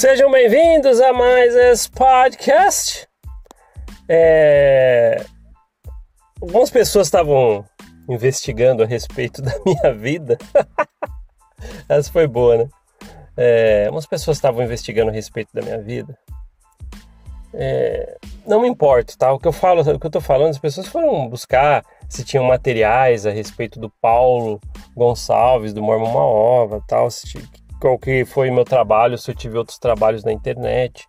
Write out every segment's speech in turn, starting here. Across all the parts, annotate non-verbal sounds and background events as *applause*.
Sejam bem-vindos a mais esse podcast. É... Algumas pessoas estavam investigando a respeito *laughs* da minha vida. Essa foi boa, né? É... Algumas pessoas estavam investigando a respeito da minha vida. É... Não me importo, tá? O que eu falo, o que eu tô falando, as pessoas foram buscar se tinham materiais a respeito do Paulo Gonçalves, do Mormon Maova, tal, se, qual que foi meu trabalho, se eu tive outros trabalhos na internet.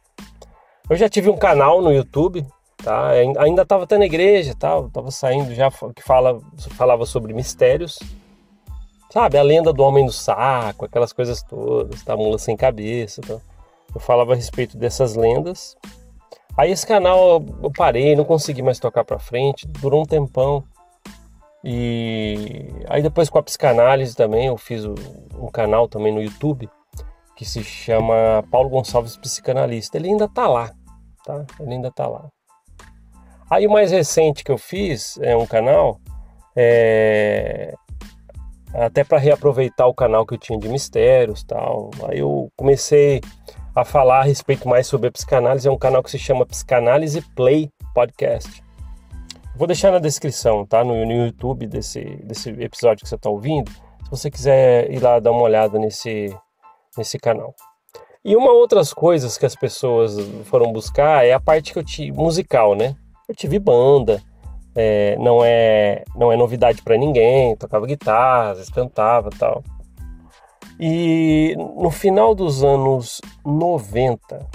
Eu já tive um canal no YouTube, tá? Ainda estava até na igreja, tal, tava saindo já que fala, falava sobre mistérios. Sabe, a lenda do homem do saco, aquelas coisas todas, tá? Mula sem cabeça, tá? Eu falava a respeito dessas lendas. Aí esse canal eu parei, não consegui mais tocar para frente, durou um tempão. E aí depois com a psicanálise também, eu fiz um canal também no YouTube que se chama Paulo Gonçalves Psicanalista. Ele ainda tá lá, tá? Ele ainda tá lá. Aí o mais recente que eu fiz é um canal é, até para reaproveitar o canal que eu tinha de mistérios, tal. Aí eu comecei a falar a respeito mais sobre a psicanálise, é um canal que se chama Psicanálise Play Podcast. Vou deixar na descrição, tá? No, no YouTube desse, desse episódio que você está ouvindo, se você quiser ir lá dar uma olhada nesse, nesse canal. E uma outras coisas que as pessoas foram buscar é a parte que eu tive musical, né? Eu tive banda, é, não é não é novidade para ninguém, tocava guitarra, cantava, tal. E no final dos anos 90,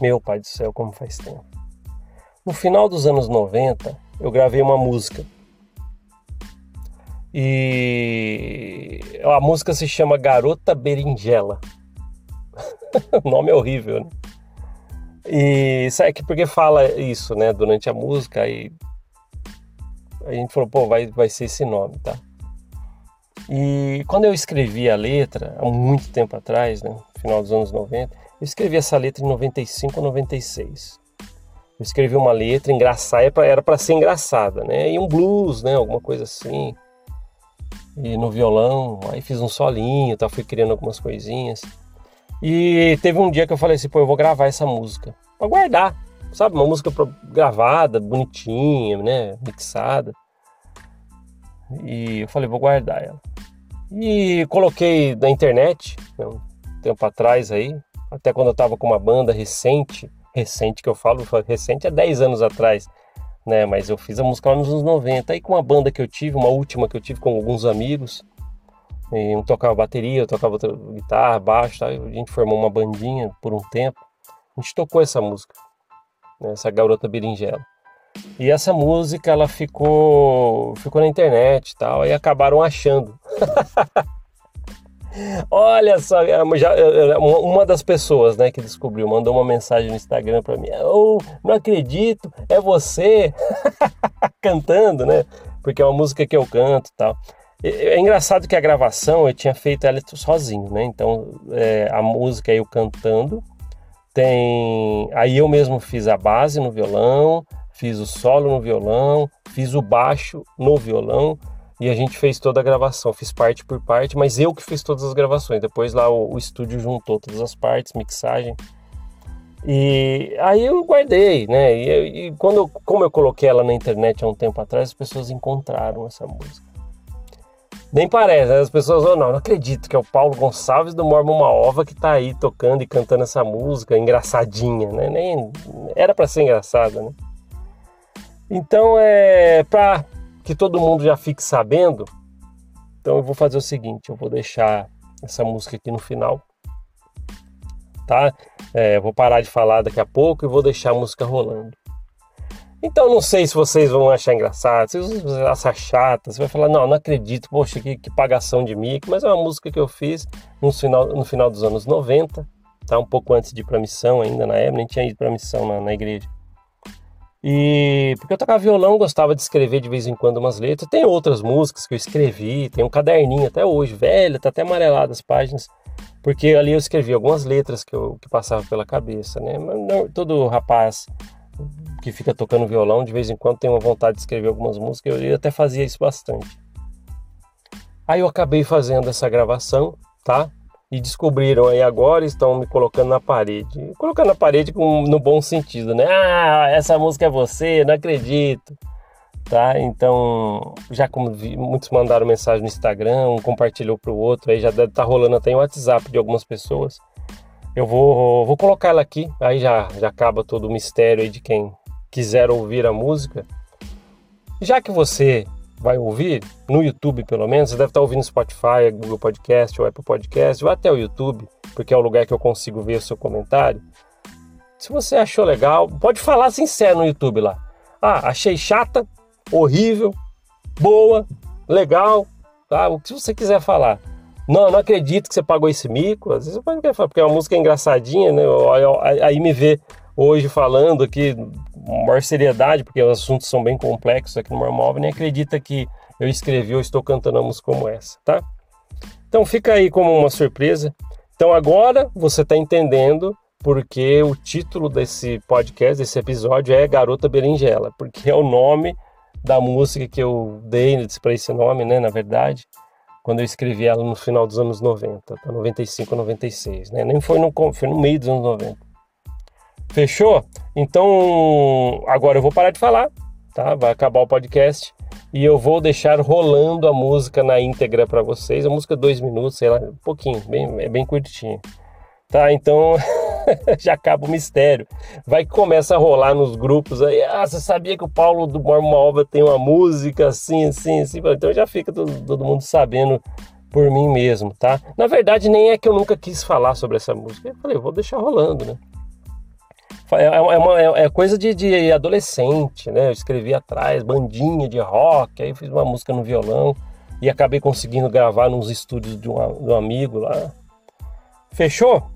meu pai do céu, como faz tempo. No final dos anos 90, eu gravei uma música. E a música se chama Garota Berinjela. *laughs* o nome é horrível, né? E sabe que porque fala isso, né, durante a música e a gente falou, pô, vai, vai ser esse nome, tá? E quando eu escrevi a letra, há muito tempo atrás, né, final dos anos 90, eu escrevi essa letra em 95 ou 96. Eu escrevi uma letra engraçada, era para ser engraçada, né? E um blues, né? Alguma coisa assim. E no violão, aí fiz um solinho, tá? fui criando algumas coisinhas. E teve um dia que eu falei assim, pô, eu vou gravar essa música para guardar, sabe? Uma música gravada, bonitinha, né? Mixada. E eu falei, vou guardar ela. E coloquei na internet, né, um tempo atrás aí, até quando eu tava com uma banda recente, recente que eu falo, recente é 10 anos atrás, né? Mas eu fiz a música lá nos anos 90. Aí com a banda que eu tive, uma última que eu tive com alguns amigos, um tocava bateria, eu tocava guitarra, baixo, tá? a gente formou uma bandinha por um tempo. A gente tocou essa música, né? essa garota berinjela. E essa música ela ficou ficou na internet e tal, aí acabaram achando. *laughs* Olha só, é, é, é, uma das pessoas né, que descobriu mandou uma mensagem no Instagram para mim. Oh, não acredito, é você *laughs* cantando, né? Porque é uma música que eu canto e tal. É engraçado que a gravação eu tinha feito ela sozinho, né? Então é, a música eu cantando, tem. Aí eu mesmo fiz a base no violão, fiz o solo no violão, fiz o baixo no violão e a gente fez toda a gravação, fiz parte por parte, mas eu que fiz todas as gravações. Depois lá o, o estúdio juntou todas as partes, mixagem. E aí eu guardei, né? E, e, quando eu, como eu coloquei ela na internet há um tempo atrás, as pessoas encontraram essa música. Nem parece, né? as pessoas, oh, não, não acredito que é o Paulo Gonçalves do Mormon Maova que tá aí tocando e cantando essa música engraçadinha, né? Nem era para ser engraçada, né? Então é para que todo mundo já fique sabendo, então eu vou fazer o seguinte: eu vou deixar essa música aqui no final, tá? É, vou parar de falar daqui a pouco e vou deixar a música rolando. Então não sei se vocês vão achar engraçado, se vocês vão achar chata, você vai falar, não, não acredito, poxa, que, que pagação de mico, mas é uma música que eu fiz no final, no final dos anos 90, tá? Um pouco antes de ir pra missão ainda, na época, nem tinha ido pra missão na, na igreja. E porque eu tocava violão, gostava de escrever de vez em quando umas letras. Tem outras músicas que eu escrevi, tem um caderninho até hoje, velho, tá até amarelado as páginas, porque ali eu escrevi algumas letras que eu que passava pela cabeça, né? Mas não, todo rapaz que fica tocando violão de vez em quando tem uma vontade de escrever algumas músicas, eu até fazia isso bastante. Aí eu acabei fazendo essa gravação, tá? E descobriram aí agora estão me colocando na parede. Colocando na parede com, no bom sentido, né? Ah, essa música é você, não acredito. Tá? Então, já como vi, muitos mandaram mensagem no Instagram, um compartilhou para o outro, aí já deve estar tá rolando até o WhatsApp de algumas pessoas. Eu vou, vou colocar ela aqui, aí já, já acaba todo o mistério aí de quem quiser ouvir a música. Já que você vai ouvir, no YouTube pelo menos, você deve estar ouvindo Spotify, Google Podcast ou Apple Podcast, ou até o YouTube, porque é o lugar que eu consigo ver o seu comentário. Se você achou legal, pode falar sincero no YouTube lá. Ah, achei chata, horrível, boa, legal, tá? O que você quiser falar. Não, não acredito que você pagou esse mico. Às vezes você pode falar, porque é uma música engraçadinha, né? Aí me vê hoje falando aqui maior seriedade, porque os assuntos são bem complexos aqui no Mormóvel, nem acredita que eu escrevi ou estou cantando música como essa, tá? Então fica aí como uma surpresa. Então agora você está entendendo porque o título desse podcast, desse episódio é Garota Berinjela, porque é o nome da música que eu dei para esse nome, né, na verdade, quando eu escrevi ela no final dos anos 90, tá? 95, 96, né? Nem foi no, foi no meio dos anos 90. Fechou? Então, agora eu vou parar de falar, tá? Vai acabar o podcast e eu vou deixar rolando a música na íntegra para vocês. A música é dois minutos, sei lá, um pouquinho, bem, é bem curtinha. Tá? Então, *laughs* já acaba o mistério. Vai que começa a rolar nos grupos aí. Ah, você sabia que o Paulo do Mormova tem uma música assim, assim, assim? Então já fica todo, todo mundo sabendo por mim mesmo, tá? Na verdade, nem é que eu nunca quis falar sobre essa música. Eu falei, eu vou deixar rolando, né? É, é, uma, é, é coisa de, de, adolescente, né? Eu escrevi atrás, bandinha de rock, aí fiz uma música no violão e acabei conseguindo gravar nos estúdios de um, de um amigo lá. Fechou?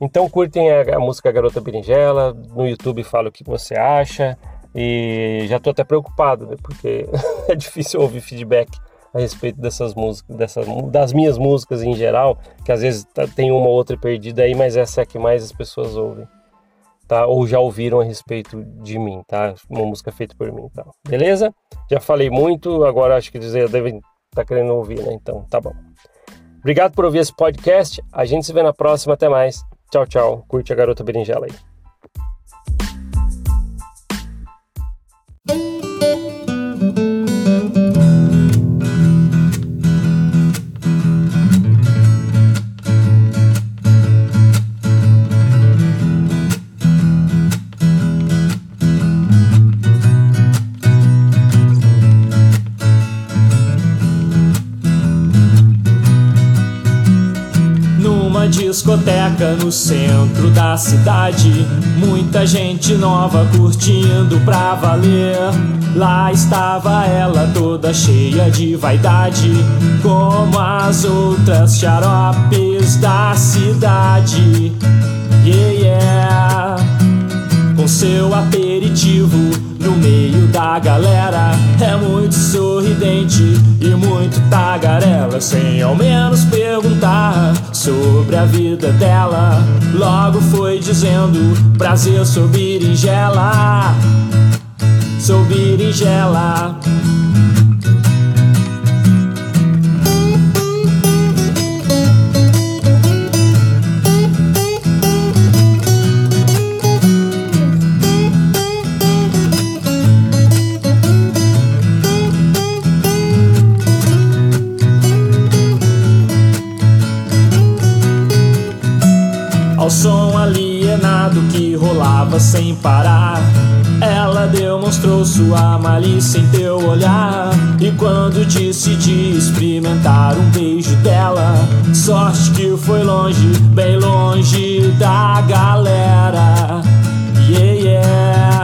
Então curtem a, a, música Garota Berinjela, no YouTube fala o que você acha e já tô até preocupado, né? Porque *laughs* é difícil ouvir feedback a respeito dessas músicas, dessas, das minhas músicas em geral, que às vezes tá, tem uma ou outra perdida aí, mas essa é a que mais as pessoas ouvem tá? Ou já ouviram a respeito de mim, tá? Uma música feita por mim, tá? Beleza? Já falei muito, agora acho que dizer devem estar tá querendo ouvir, né? Então, tá bom. Obrigado por ouvir esse podcast. A gente se vê na próxima. Até mais. Tchau, tchau. Curte a garota berinjela aí. Discoteca no centro da cidade. Muita gente nova curtindo pra valer. Lá estava ela toda cheia de vaidade, como as outras xaropes da cidade. Seu aperitivo no meio da galera. É muito sorridente e muito tagarela, sem ao menos perguntar sobre a vida dela. Logo foi dizendo: prazer, sou berinjela. Sou berinjela. Sem parar. Ela demonstrou sua malícia em teu olhar. E quando decidi experimentar um beijo dela, sorte que foi longe, bem longe da galera. Yeah, yeah.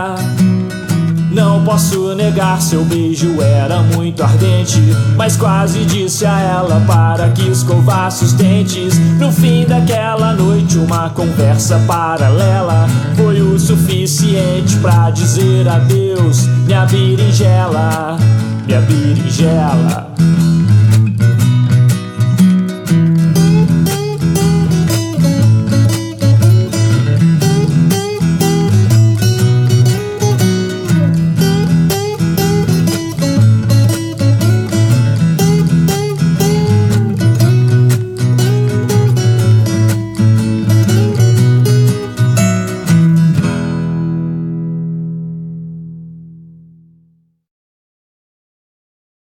Não posso negar, seu beijo era muito ardente. Mas quase disse a ela para que escovasse os dentes. No fim daquela noite, uma conversa paralela foi o suficiente para dizer adeus. Minha berinjela, minha berinjela.